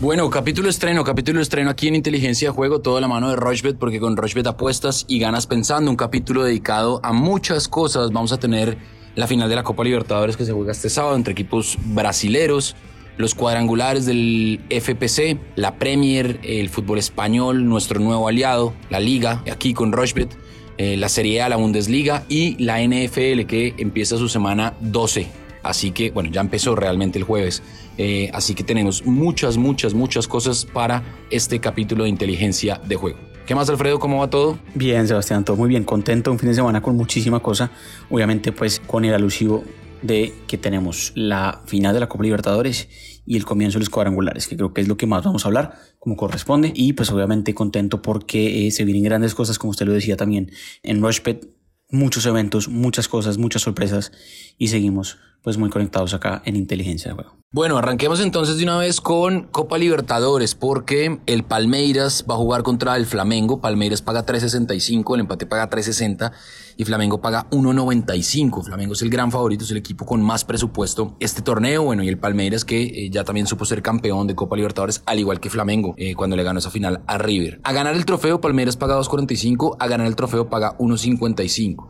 Bueno, capítulo estreno, capítulo estreno aquí en Inteligencia de Juego, todo la mano de Rochbet, porque con Rochbet apuestas y ganas pensando, un capítulo dedicado a muchas cosas. Vamos a tener la final de la Copa Libertadores que se juega este sábado entre equipos brasileros, los cuadrangulares del FPC, la Premier, el fútbol español, nuestro nuevo aliado, la Liga, aquí con Rochbet, eh, la Serie A, la Bundesliga y la NFL que empieza su semana 12 Así que, bueno, ya empezó realmente el jueves. Eh, así que tenemos muchas, muchas, muchas cosas para este capítulo de inteligencia de juego. ¿Qué más, Alfredo? ¿Cómo va todo? Bien, Sebastián, todo muy bien. Contento, un fin de semana con muchísima cosa. Obviamente, pues con el alusivo de que tenemos la final de la Copa Libertadores y el comienzo de los cuadrangulares, que creo que es lo que más vamos a hablar, como corresponde. Y pues obviamente contento porque eh, se vienen grandes cosas, como usted lo decía también, en Rushpet, muchos eventos, muchas cosas, muchas sorpresas y seguimos pues muy conectados acá en Inteligencia de Juego. Bueno, arranquemos entonces de una vez con Copa Libertadores, porque el Palmeiras va a jugar contra el Flamengo. Palmeiras paga 3.65, el empate paga 3.60 y Flamengo paga 1.95. Flamengo es el gran favorito, es el equipo con más presupuesto este torneo. Bueno, y el Palmeiras que eh, ya también supo ser campeón de Copa Libertadores, al igual que Flamengo, eh, cuando le ganó esa final a River. A ganar el trofeo, Palmeiras paga 2.45, a ganar el trofeo paga 1.55.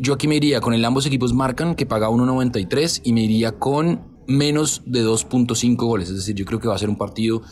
Yo aquí me iría con el ambos equipos marcan, que paga 1.93, y me iría con menos de 2.5 goles. Es decir, yo creo que va a ser un partido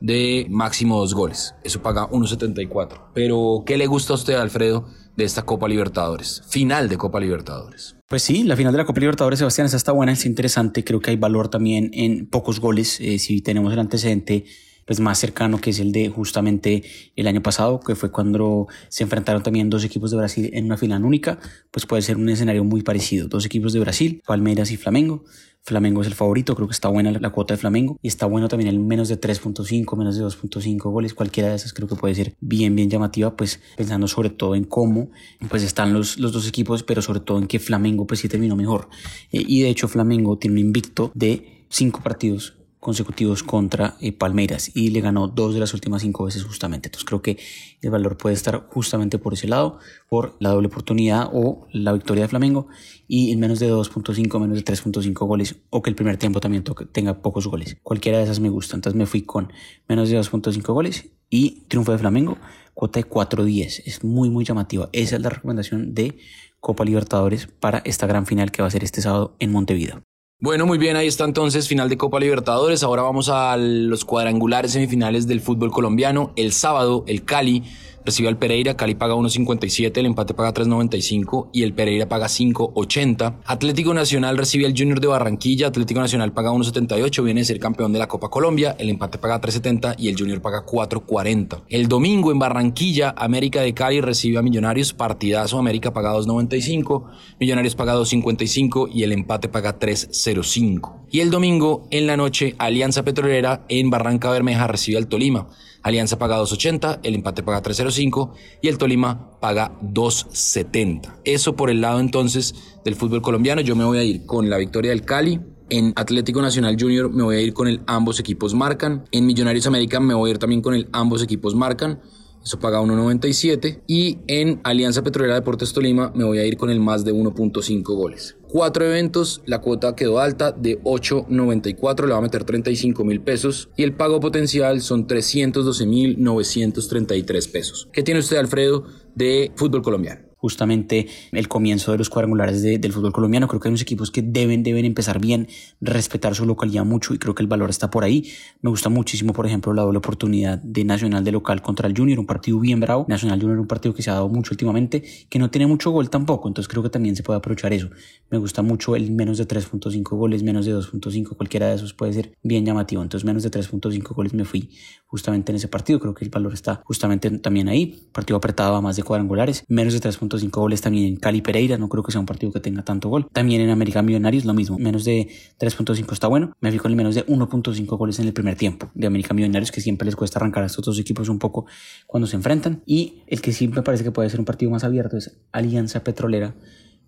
de máximo dos goles. Eso paga 1.74. Pero, ¿qué le gusta a usted, Alfredo, de esta Copa Libertadores? Final de Copa Libertadores. Pues sí, la final de la Copa Libertadores, Sebastián, esa está buena, es interesante. Creo que hay valor también en pocos goles. Eh, si tenemos el antecedente pues más cercano que es el de justamente el año pasado, que fue cuando se enfrentaron también dos equipos de Brasil en una final única, pues puede ser un escenario muy parecido. Dos equipos de Brasil, Palmeiras y Flamengo. Flamengo es el favorito, creo que está buena la, cuota de Flamengo y está bueno también el menos de 3.5, menos de 2.5 goles, cualquiera de esas creo que puede ser bien, bien llamativa, pues pensando sobre todo en cómo pues están los, los dos equipos, pero sobre todo en que Flamengo pues sí terminó mejor. Eh, y de hecho Flamengo tiene un invicto de cinco partidos consecutivos contra eh, Palmeiras y le ganó dos de las últimas cinco veces justamente. Entonces creo que el valor puede estar justamente por ese lado, por la doble oportunidad o la victoria de Flamengo y en menos de 2.5, menos de 3.5 goles o que el primer tiempo también tenga pocos goles. Cualquiera de esas me gusta. Entonces me fui con menos de 2.5 goles y triunfo de Flamengo, cuota de 4.10. Es muy, muy llamativa. Esa es la recomendación de Copa Libertadores para esta gran final que va a ser este sábado en Montevideo. Bueno, muy bien, ahí está entonces final de Copa Libertadores. Ahora vamos a los cuadrangulares semifinales del fútbol colombiano. El sábado, el Cali recibe al Pereira, Cali paga 1.57, el empate paga 3.95 y el Pereira paga 5.80. Atlético Nacional recibe al Junior de Barranquilla, Atlético Nacional paga 1.78, viene a ser campeón de la Copa Colombia, el empate paga 3.70 y el Junior paga 4.40. El domingo en Barranquilla, América de Cali recibe a Millonarios, partidazo, América paga 2.95, Millonarios paga 2.55 y el empate paga 3.05. Y el domingo en la noche, Alianza Petrolera en Barranca Bermeja recibe al Tolima. Alianza paga 2.80, el empate paga 3.05 y el Tolima paga 2.70. Eso por el lado entonces del fútbol colombiano. Yo me voy a ir con la victoria del Cali. En Atlético Nacional Junior me voy a ir con el ambos equipos marcan. En Millonarios América me voy a ir también con el ambos equipos marcan. Eso paga 1.97. Y en Alianza Petrolera Deportes Tolima me voy a ir con el más de 1.5 goles. Cuatro eventos, la cuota quedó alta de 8.94, le va a meter 35 mil pesos y el pago potencial son 312 mil 933 pesos. ¿Qué tiene usted, Alfredo, de fútbol colombiano? Justamente el comienzo de los cuadrangulares del fútbol colombiano. Creo que hay unos equipos que deben, deben empezar bien, respetar su localidad mucho y creo que el valor está por ahí. Me gusta muchísimo, por ejemplo, la doble oportunidad de Nacional de local contra el Junior, un partido bien bravo. Nacional Junior un partido que se ha dado mucho últimamente, que no tiene mucho gol tampoco, entonces creo que también se puede aprovechar eso. Me gusta mucho el menos de 3.5 goles, menos de 2.5, cualquiera de esos puede ser bien llamativo. Entonces menos de 3.5 goles me fui justamente en ese partido. Creo que el valor está justamente también ahí. Partido apretado a más de cuadrangulares, menos de 3.5 cinco goles también en Cali Pereira, no creo que sea un partido que tenga tanto gol. También en América Millonarios lo mismo, menos de 3.5 está bueno. Me fui con el menos de 1.5 goles en el primer tiempo de América Millonarios, que siempre les cuesta arrancar a estos dos equipos un poco cuando se enfrentan. Y el que sí me parece que puede ser un partido más abierto es Alianza Petrolera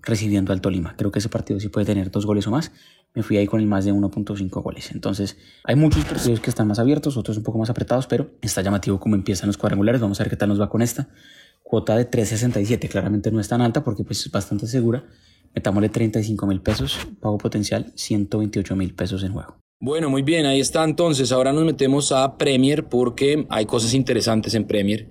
recibiendo al Tolima. Creo que ese partido sí puede tener dos goles o más. Me fui ahí con el más de 1.5 goles. Entonces, hay muchos partidos que están más abiertos, otros un poco más apretados, pero está llamativo cómo empiezan los cuadrangulares. Vamos a ver qué tal nos va con esta cuota de 3.67. Claramente no es tan alta porque pues, es bastante segura. Metámosle 35 mil pesos, pago potencial 128 mil pesos en juego. Bueno, muy bien, ahí está entonces. Ahora nos metemos a Premier porque hay cosas interesantes en Premier.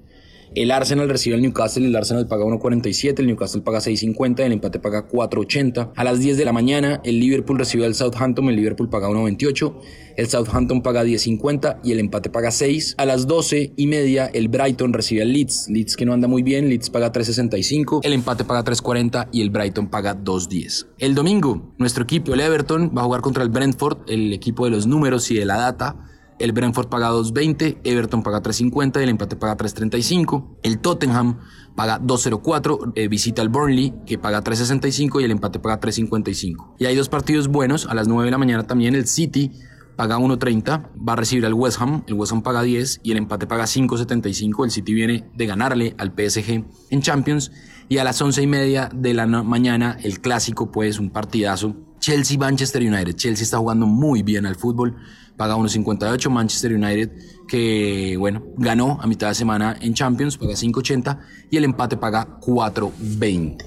El Arsenal recibe al Newcastle, el Arsenal paga 1.47, el Newcastle paga 6.50, el empate paga 4.80. A las 10 de la mañana, el Liverpool recibe al Southampton, el Liverpool paga 1.28, el Southampton paga 10.50 y el empate paga 6. A las 12 y media, el Brighton recibe al Leeds, Leeds que no anda muy bien, Leeds paga 3.65, el empate paga 3.40 y el Brighton paga 2.10. El domingo, nuestro equipo, el Everton, va a jugar contra el Brentford, el equipo de los números y de la data. El Brentford paga 2.20, Everton paga 3.50 y el empate paga 3.35. El Tottenham paga 2.04, eh, visita al Burnley que paga 3.65 y el empate paga 3.55. Y hay dos partidos buenos, a las 9 de la mañana también el City paga 1.30, va a recibir al West Ham, el West Ham paga 10 y el empate paga 5.75, el City viene de ganarle al PSG en Champions y a las 11 y media de la mañana el clásico pues un partidazo Chelsea-Manchester United, Chelsea está jugando muy bien al fútbol, paga 1.58. Manchester United, que bueno, ganó a mitad de semana en Champions, paga 5.80 y el empate paga 4.20.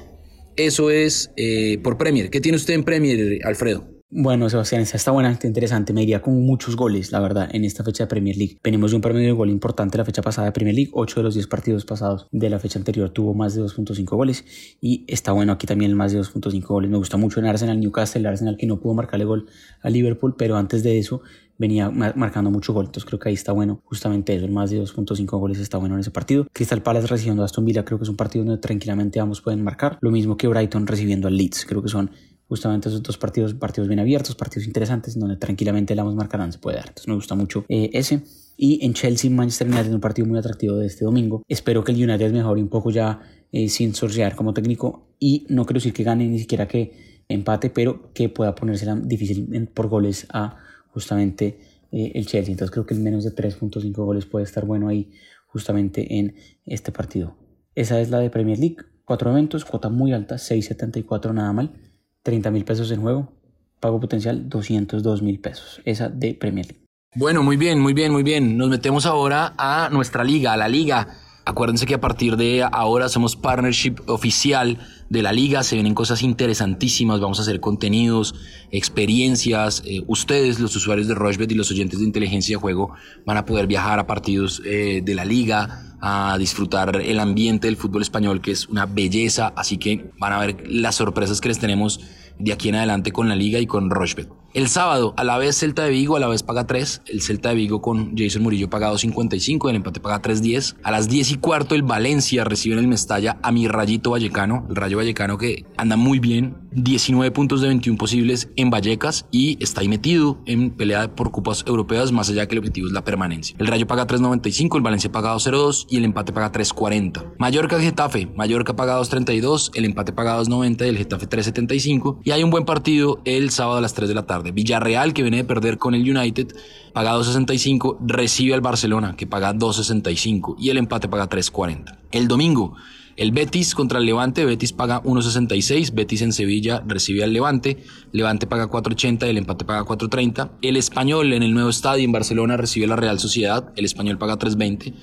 Eso es eh, por Premier. ¿Qué tiene usted en Premier, Alfredo? Bueno, Sebastián, está buena, está interesante. Me iría con muchos goles, la verdad, en esta fecha de Premier League. Venimos de un promedio de gol importante la fecha pasada de Premier League. 8 de los 10 partidos pasados de la fecha anterior tuvo más de 2.5 goles. Y está bueno aquí también el más de 2.5 goles. Me gusta mucho en Arsenal, Newcastle, el Arsenal que no pudo marcarle gol a Liverpool, pero antes de eso venía marcando mucho gol. Entonces creo que ahí está bueno justamente eso. El más de 2.5 goles está bueno en ese partido. Crystal Palace recibiendo a Aston Villa creo que es un partido donde tranquilamente ambos pueden marcar. Lo mismo que Brighton recibiendo al Leeds. Creo que son justamente esos dos partidos, partidos bien abiertos, partidos interesantes, donde tranquilamente la marcarán se puede dar. Entonces me gusta mucho eh, ese. Y en Chelsea, Manchester United, un partido muy atractivo de este domingo. Espero que el United mejore un poco ya eh, sin sortear como técnico. Y no quiero decir que gane ni siquiera que empate, pero que pueda ponerse difícil por goles a justamente eh, el Chelsea. Entonces creo que el menos de 3.5 goles puede estar bueno ahí justamente en este partido. Esa es la de Premier League. Cuatro eventos, cuota muy alta, 6.74 nada mal. 30 mil pesos en juego, pago potencial 202 mil pesos, esa de Premier League. Bueno, muy bien, muy bien, muy bien. Nos metemos ahora a nuestra liga, a la liga. Acuérdense que a partir de ahora somos partnership oficial de la liga, se vienen cosas interesantísimas, vamos a hacer contenidos, experiencias, eh, ustedes, los usuarios de Rochebet y los oyentes de inteligencia de juego van a poder viajar a partidos eh, de la liga, a disfrutar el ambiente del fútbol español que es una belleza, así que van a ver las sorpresas que les tenemos de aquí en adelante con la liga y con Rochebet. El sábado, a la vez Celta de Vigo, a la vez paga 3. El Celta de Vigo con Jason Murillo paga 2.55, el empate paga 3.10. A las 10 y cuarto, el Valencia recibe en el Mestalla a mi Rayito Vallecano, el Rayo Vallecano que anda muy bien, 19 puntos de 21 posibles en Vallecas y está ahí metido en pelea por cupas europeas, más allá que el objetivo es la permanencia. El Rayo paga 3.95, el Valencia paga 2.02 y el empate paga 3.40. Mallorca Getafe, Mallorca paga 2.32, el empate paga 2.90 y el Getafe 3.75. Y hay un buen partido el sábado a las 3 de la tarde de Villarreal, que viene de perder con el United, paga 2.65, recibe al Barcelona, que paga 2.65 y el empate paga 3.40. El domingo, el Betis contra el Levante, Betis paga 1.66, Betis en Sevilla recibe al Levante, Levante paga 4.80 y el empate paga 4.30. El Español en el nuevo estadio en Barcelona recibe a la Real Sociedad, el Español paga 3.20.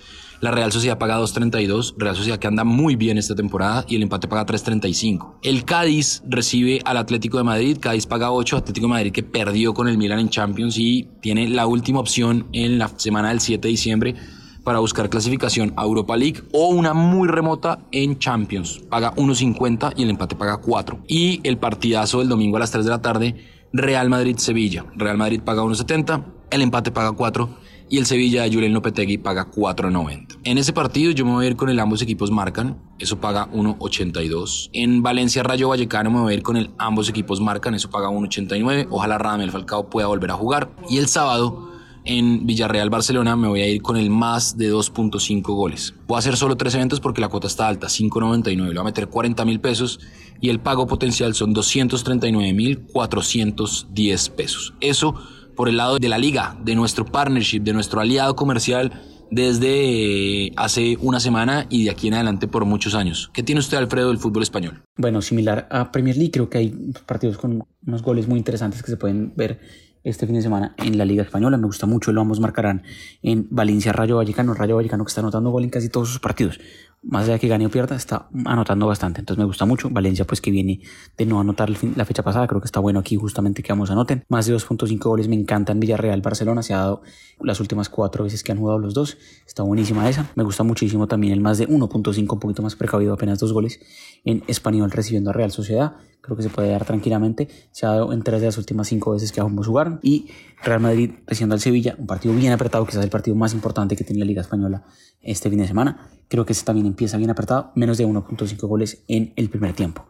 La Real Sociedad paga 2.32, Real Sociedad que anda muy bien esta temporada y el empate paga 3.35. El Cádiz recibe al Atlético de Madrid, Cádiz paga 8, Atlético de Madrid que perdió con el Milan en Champions y tiene la última opción en la semana del 7 de diciembre para buscar clasificación a Europa League o una muy remota en Champions. Paga 1.50 y el empate paga 4. Y el partidazo del domingo a las 3 de la tarde, Real Madrid-Sevilla. Real Madrid paga 1.70, el empate paga 4 y el Sevilla de Julián Lopetegui paga 4.90. En ese partido yo me voy a ir con el ambos equipos marcan, eso paga 1.82. En Valencia Rayo Vallecano me voy a ir con el ambos equipos marcan, eso paga 1.89. Ojalá Radamel Falcao pueda volver a jugar. Y el sábado en Villarreal Barcelona me voy a ir con el más de 2.5 goles. Voy a hacer solo tres eventos porque la cuota está alta, 5.99. Le voy a meter 40 mil pesos y el pago potencial son 239 mil 410 pesos. Eso por el lado de la liga, de nuestro partnership, de nuestro aliado comercial desde eh, hace una semana y de aquí en adelante por muchos años. ¿Qué tiene usted, Alfredo, del fútbol español? Bueno, similar a Premier League, creo que hay partidos con unos goles muy interesantes que se pueden ver este fin de semana en la Liga Española. Me gusta mucho, lo vamos marcarán en Valencia Rayo Vallecano. Rayo Vallecano que está anotando gol en casi todos sus partidos. Más allá de que gane o pierda, está anotando bastante. Entonces me gusta mucho. Valencia, pues que viene de no anotar la fecha pasada, creo que está bueno aquí justamente que vamos a anoten. Más de 2.5 goles me encantan Villarreal, Barcelona. Se ha dado las últimas cuatro veces que han jugado los dos. Está buenísima esa. Me gusta muchísimo también el más de 1.5, un poquito más precavido, apenas dos goles en español recibiendo a Real Sociedad. Creo que se puede dar tranquilamente. Se ha dado en tres de las últimas cinco veces que ambos jugaron. Y Real Madrid recibiendo al Sevilla, un partido bien apretado, quizás el partido más importante que tiene la Liga Española este fin de semana. Creo que ese también empieza bien apretado, menos de 1.5 goles en el primer tiempo.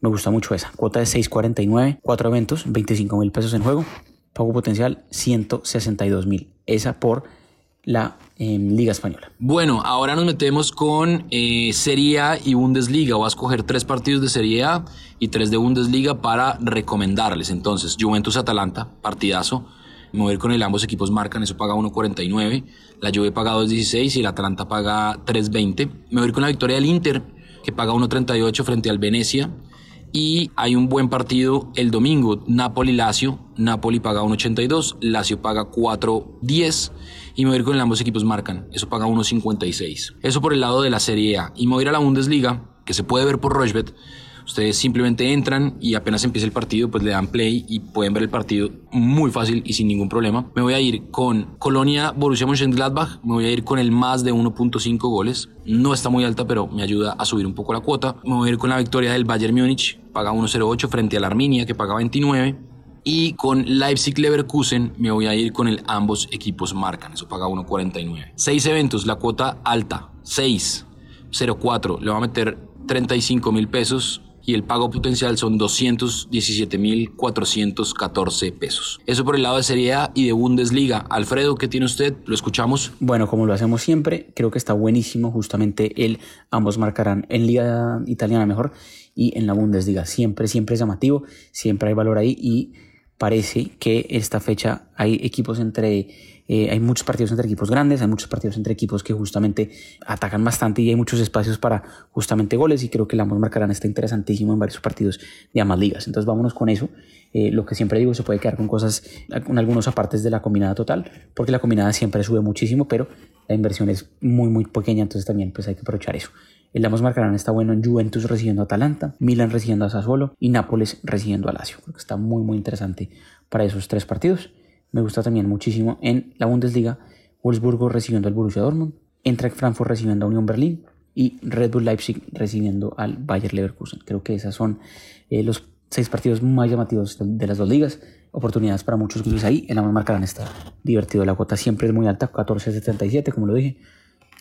Me gusta mucho esa. Cuota de 6.49, cuatro eventos, 25 mil pesos en juego. Pago potencial 162 mil. Esa por la em, Liga Española. Bueno, ahora nos metemos con eh, Serie A y Bundesliga. Voy a escoger tres partidos de Serie A y tres de Bundesliga para recomendarles. Entonces, Juventus-Atalanta, partidazo. Ir con el ambos equipos marcan, eso paga 1.49. La Juve paga 2.16 y el Atalanta paga 3.20. Me voy con la victoria del Inter, que paga 1.38 frente al Venecia. Y hay un buen partido el domingo, Napoli-Lazio. Napoli paga 1.82, Lazio paga 4.10 y me voy con el ambos equipos marcan. Eso paga 1.56. Eso por el lado de la Serie A. Y me a la Bundesliga, que se puede ver por Rochbet. Ustedes simplemente entran y apenas empieza el partido, pues le dan play y pueden ver el partido muy fácil y sin ningún problema. Me voy a ir con Colonia Borussia Mönchengladbach, me voy a ir con el más de 1.5 goles. No está muy alta, pero me ayuda a subir un poco la cuota. Me voy a ir con la victoria del Bayern Múnich, paga 1.08 frente a la Arminia que paga 29. Y con Leipzig Leverkusen me voy a ir con el ambos equipos marcan, eso paga 1.49. Seis eventos, la cuota alta, 6, 0.4, le va a meter 35 mil pesos y el pago potencial son 217.414 pesos. Eso por el lado de Serie A y de Bundesliga. Alfredo, ¿qué tiene usted? Lo escuchamos. Bueno, como lo hacemos siempre, creo que está buenísimo. Justamente el ambos marcarán en Liga Italiana mejor y en la Bundesliga. Siempre, siempre es llamativo, siempre hay valor ahí y parece que esta fecha hay equipos entre eh, hay muchos partidos entre equipos grandes, hay muchos partidos entre equipos que justamente atacan bastante y hay muchos espacios para justamente goles y creo que la ambos marcarán está interesantísimo en varios partidos de ambas ligas. Entonces vámonos con eso. Eh, lo que siempre digo, se puede quedar con cosas, con algunos apartes de la combinada total, porque la combinada siempre sube muchísimo, pero la inversión es muy, muy pequeña, entonces también pues hay que aprovechar eso. El Ambos marcarán está bueno en Juventus recibiendo a Atalanta, Milan recibiendo a Sassuolo y Nápoles recibiendo a Lazio. Creo que está muy, muy interesante para esos tres partidos. Me gusta también muchísimo en la Bundesliga, Wolfsburgo recibiendo al Borussia Dortmund, Eintracht Frankfurt recibiendo a Unión Berlín y Red Bull Leipzig recibiendo al Bayer Leverkusen. Creo que esas son eh, los seis partidos más llamativos de, las dos ligas. Oportunidades para muchos clubes ahí. En la marcarán está divertido. La cuota siempre es muy alta, 14.77, como lo dije.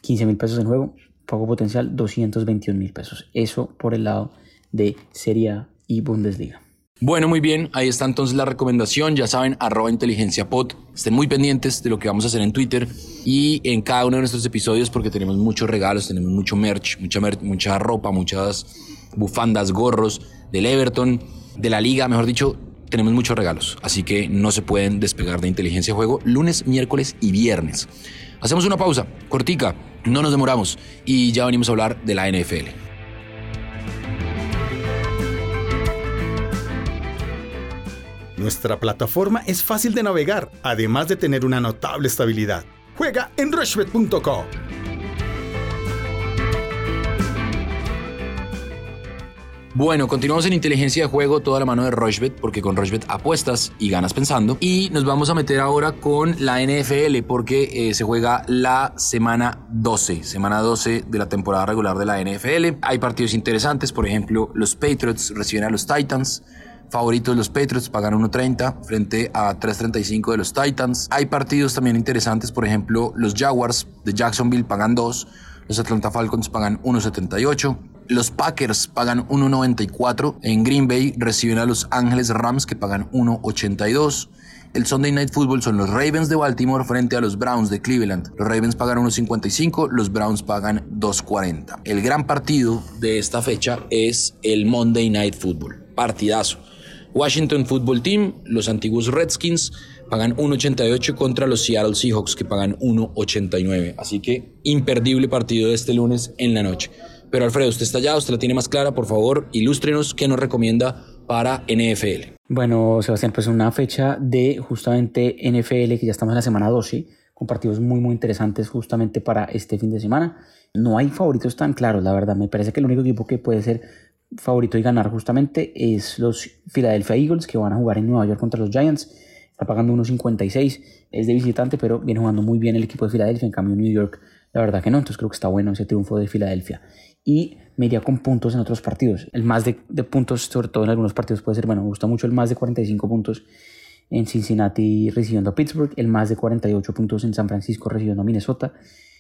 15 mil pesos en juego. Pago potencial 221 mil pesos. Eso por el lado de Serie A y Bundesliga. Bueno, muy bien, ahí está entonces la recomendación, ya saben, arroba inteligencia pod, estén muy pendientes de lo que vamos a hacer en Twitter y en cada uno de nuestros episodios porque tenemos muchos regalos, tenemos mucho merch, mucha, mucha ropa, muchas bufandas, gorros del Everton, de la liga, mejor dicho, tenemos muchos regalos, así que no se pueden despegar de inteligencia juego lunes, miércoles y viernes. Hacemos una pausa, cortica, no nos demoramos y ya venimos a hablar de la NFL. Nuestra plataforma es fácil de navegar, además de tener una notable estabilidad. Juega en rushbet.com. Bueno, continuamos en inteligencia de juego, toda la mano de Rochbet, porque con Rochbet apuestas y ganas pensando. Y nos vamos a meter ahora con la NFL, porque eh, se juega la semana 12, semana 12 de la temporada regular de la NFL. Hay partidos interesantes, por ejemplo, los Patriots reciben a los Titans. Favoritos los Patriots pagan 1.30 frente a 3.35 de los Titans. Hay partidos también interesantes, por ejemplo, los Jaguars de Jacksonville pagan 2, los Atlanta Falcons pagan 1.78. Los Packers pagan 1.94. En Green Bay reciben a los Ángeles Rams que pagan 1.82. El Sunday Night Football son los Ravens de Baltimore frente a los Browns de Cleveland. Los Ravens pagan 1.55, los Browns pagan 2.40. El gran partido de esta fecha es el Monday Night Football. Partidazo. Washington Football Team, los antiguos Redskins, pagan 1.88 contra los Seattle Seahawks que pagan 1.89. Así que imperdible partido de este lunes en la noche. Pero Alfredo, usted está allá, usted la tiene más clara, por favor, ilústrenos qué nos recomienda para NFL. Bueno, Sebastián, pues una fecha de justamente NFL, que ya estamos en la semana 12, con partidos muy muy interesantes justamente para este fin de semana. No hay favoritos tan claros, la verdad. Me parece que el único equipo que puede ser favorito y ganar justamente es los Philadelphia Eagles que van a jugar en Nueva York contra los Giants. Está pagando 1.56, es de visitante, pero viene jugando muy bien el equipo de Filadelfia. En cambio, New York, la verdad que no. Entonces creo que está bueno ese triunfo de Filadelfia. Y me iría con puntos en otros partidos. El más de, puntos, sobre todo en algunos partidos, puede ser, bueno, me gusta mucho el más de 45 puntos en Cincinnati recibiendo a Pittsburgh, el más de 48 puntos en San Francisco recibiendo a Minnesota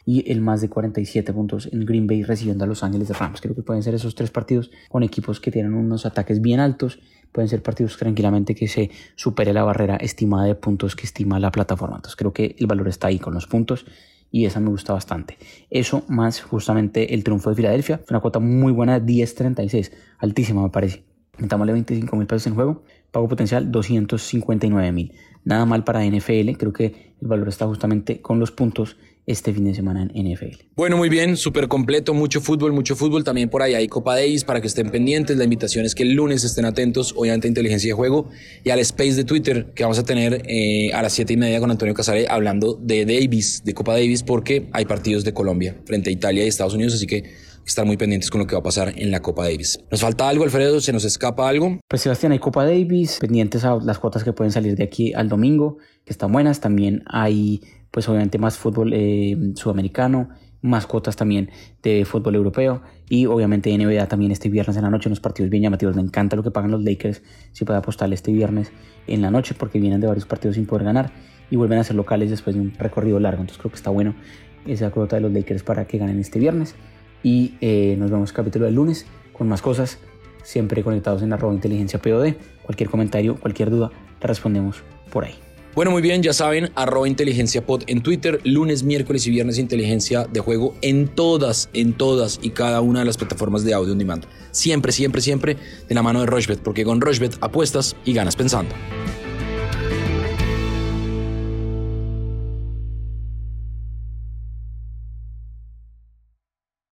y el más de 47 puntos en Green Bay recibiendo a Los Ángeles de Rams. Creo que pueden ser esos tres partidos con equipos que tienen unos ataques bien altos. Pueden ser partidos tranquilamente que se supere la barrera estimada de puntos que estima la plataforma. Entonces creo que el valor está ahí con los puntos y esa me gusta bastante. Eso más justamente el triunfo de Filadelfia. Fue una cuota muy buena, 10.36, altísima me parece. Metámosle 25 mil pesos en juego, pago potencial 259 mil. Nada mal para NFL, creo que el valor está justamente con los puntos este fin de semana en NFL. Bueno, muy bien, súper completo, mucho fútbol, mucho fútbol. También por ahí hay Copa Davis para que estén pendientes. La invitación es que el lunes estén atentos, obviamente, a Inteligencia de Juego y al Space de Twitter que vamos a tener eh, a las 7 y media con Antonio Casale hablando de Davis, de Copa Davis, porque hay partidos de Colombia frente a Italia y Estados Unidos, así que estar muy pendientes con lo que va a pasar en la Copa Davis. ¿Nos falta algo, Alfredo? ¿Se nos escapa algo? Pues Sebastián, hay Copa Davis, pendientes a las cuotas que pueden salir de aquí al domingo, que están buenas. También hay pues obviamente más fútbol eh, sudamericano, más cuotas también de fútbol europeo y obviamente NBA también este viernes en la noche, unos partidos bien llamativos. Me encanta lo que pagan los Lakers si puede apostarle este viernes en la noche porque vienen de varios partidos sin poder ganar y vuelven a ser locales después de un recorrido largo. Entonces creo que está bueno esa cuota de los Lakers para que ganen este viernes. Y eh, nos vemos capítulo del lunes con más cosas, siempre conectados en arroba inteligencia POD. Cualquier comentario, cualquier duda, te respondemos por ahí. Bueno, muy bien, ya saben, arroba inteligencia pod en Twitter, lunes, miércoles y viernes inteligencia de juego en todas, en todas y cada una de las plataformas de audio on demand. Siempre, siempre, siempre de la mano de Rochbet, porque con Rochbet apuestas y ganas pensando.